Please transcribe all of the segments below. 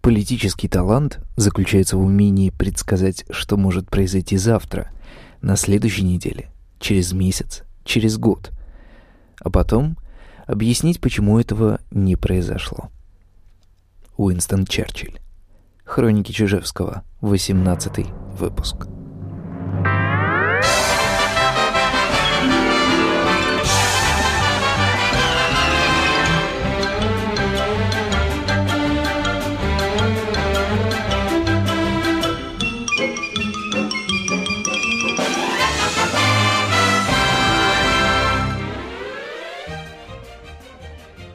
Политический талант заключается в умении предсказать, что может произойти завтра, на следующей неделе, через месяц, через год, а потом объяснить, почему этого не произошло. Уинстон Черчилль. Хроники Чижевского. 18 выпуск.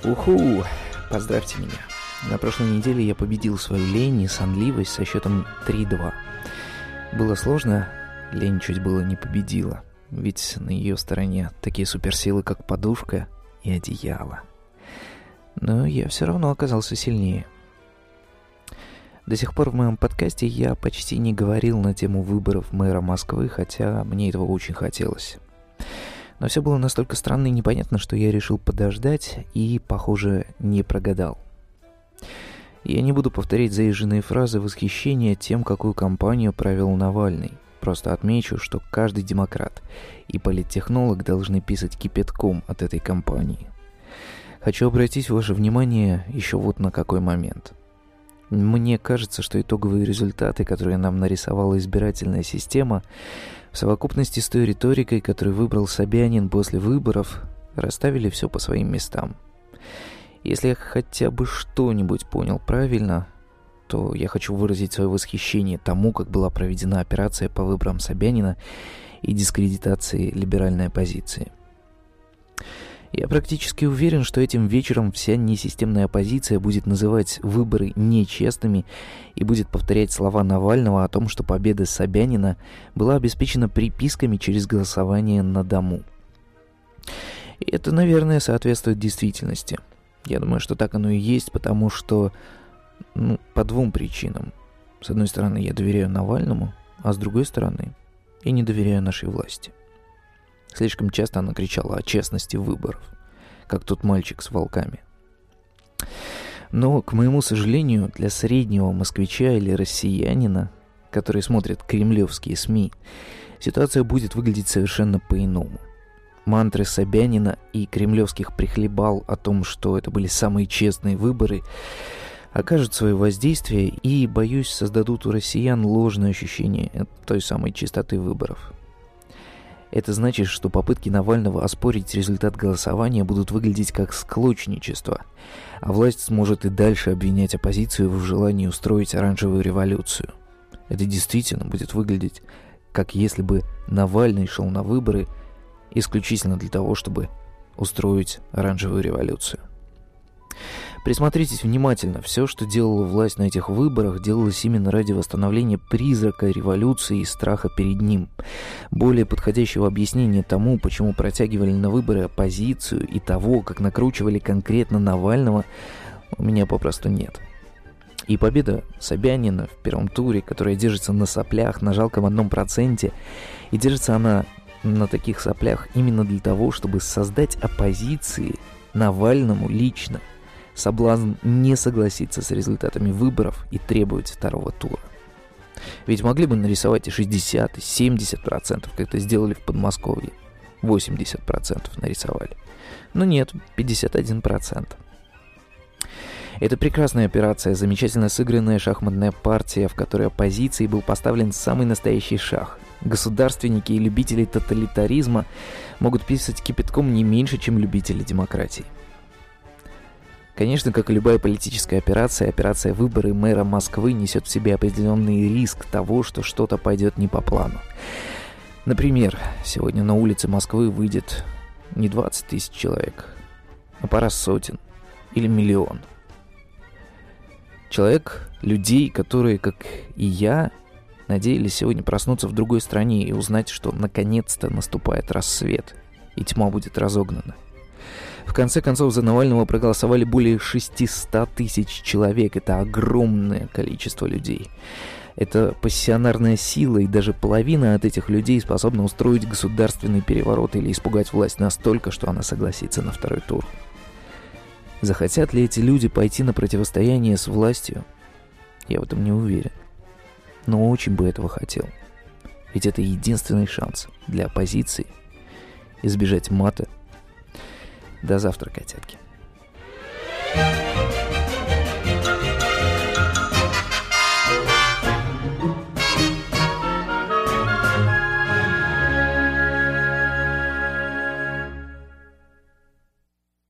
Уху! Поздравьте меня. На прошлой неделе я победил свою лень и сонливость со счетом 3-2. Было сложно, лень чуть было не победила. Ведь на ее стороне такие суперсилы, как подушка и одеяло. Но я все равно оказался сильнее. До сих пор в моем подкасте я почти не говорил на тему выборов мэра Москвы, хотя мне этого очень хотелось. Но все было настолько странно и непонятно, что я решил подождать и, похоже, не прогадал. Я не буду повторять заезженные фразы восхищения тем, какую кампанию провел Навальный. Просто отмечу, что каждый демократ и политтехнолог должны писать кипятком от этой кампании. Хочу обратить ваше внимание еще вот на какой момент. Мне кажется, что итоговые результаты, которые нам нарисовала избирательная система, в совокупности с той риторикой, которую выбрал Собянин после выборов, расставили все по своим местам. Если я хотя бы что-нибудь понял правильно, то я хочу выразить свое восхищение тому, как была проведена операция по выборам Собянина и дискредитации либеральной оппозиции. Я практически уверен, что этим вечером вся несистемная оппозиция будет называть выборы нечестными и будет повторять слова Навального о том, что победа Собянина была обеспечена приписками через голосование на дому. И это, наверное, соответствует действительности. Я думаю, что так оно и есть, потому что, ну, по двум причинам. С одной стороны, я доверяю Навальному, а с другой стороны, я не доверяю нашей власти. Слишком часто она кричала о честности выборов, как тот мальчик с волками. Но, к моему сожалению, для среднего москвича или россиянина, который смотрит кремлевские СМИ, ситуация будет выглядеть совершенно по-иному. Мантры Собянина и кремлевских прихлебал о том, что это были самые честные выборы, окажут свое воздействие и, боюсь, создадут у россиян ложное ощущение той самой чистоты выборов. Это значит, что попытки Навального оспорить результат голосования будут выглядеть как склочничество, а власть сможет и дальше обвинять оппозицию в желании устроить оранжевую революцию. Это действительно будет выглядеть, как если бы Навальный шел на выборы исключительно для того, чтобы устроить оранжевую революцию. Присмотритесь внимательно. Все, что делала власть на этих выборах, делалось именно ради восстановления призрака революции и страха перед ним. Более подходящего объяснения тому, почему протягивали на выборы оппозицию и того, как накручивали конкретно Навального, у меня попросту нет. И победа Собянина в первом туре, которая держится на соплях, на жалком одном проценте, и держится она на таких соплях именно для того, чтобы создать оппозиции Навальному лично – соблазн не согласиться с результатами выборов и требовать второго тура. Ведь могли бы нарисовать и 60, и 70%, как это сделали в Подмосковье. 80% нарисовали. Но нет, 51%. Это прекрасная операция, замечательно сыгранная шахматная партия, в которой оппозиции был поставлен самый настоящий шах. Государственники и любители тоталитаризма могут писать кипятком не меньше, чем любители демократии. Конечно, как и любая политическая операция, операция выборы мэра Москвы несет в себе определенный риск того, что что-то пойдет не по плану. Например, сегодня на улице Москвы выйдет не 20 тысяч человек, а пара сотен или миллион. Человек, людей, которые, как и я, надеялись сегодня проснуться в другой стране и узнать, что наконец-то наступает рассвет, и тьма будет разогнана. В конце концов, за Навального проголосовали более 600 тысяч человек. Это огромное количество людей. Это пассионарная сила, и даже половина от этих людей способна устроить государственный переворот или испугать власть настолько, что она согласится на второй тур. Захотят ли эти люди пойти на противостояние с властью? Я в этом не уверен. Но очень бы этого хотел. Ведь это единственный шанс для оппозиции избежать мата. До завтра, котятки.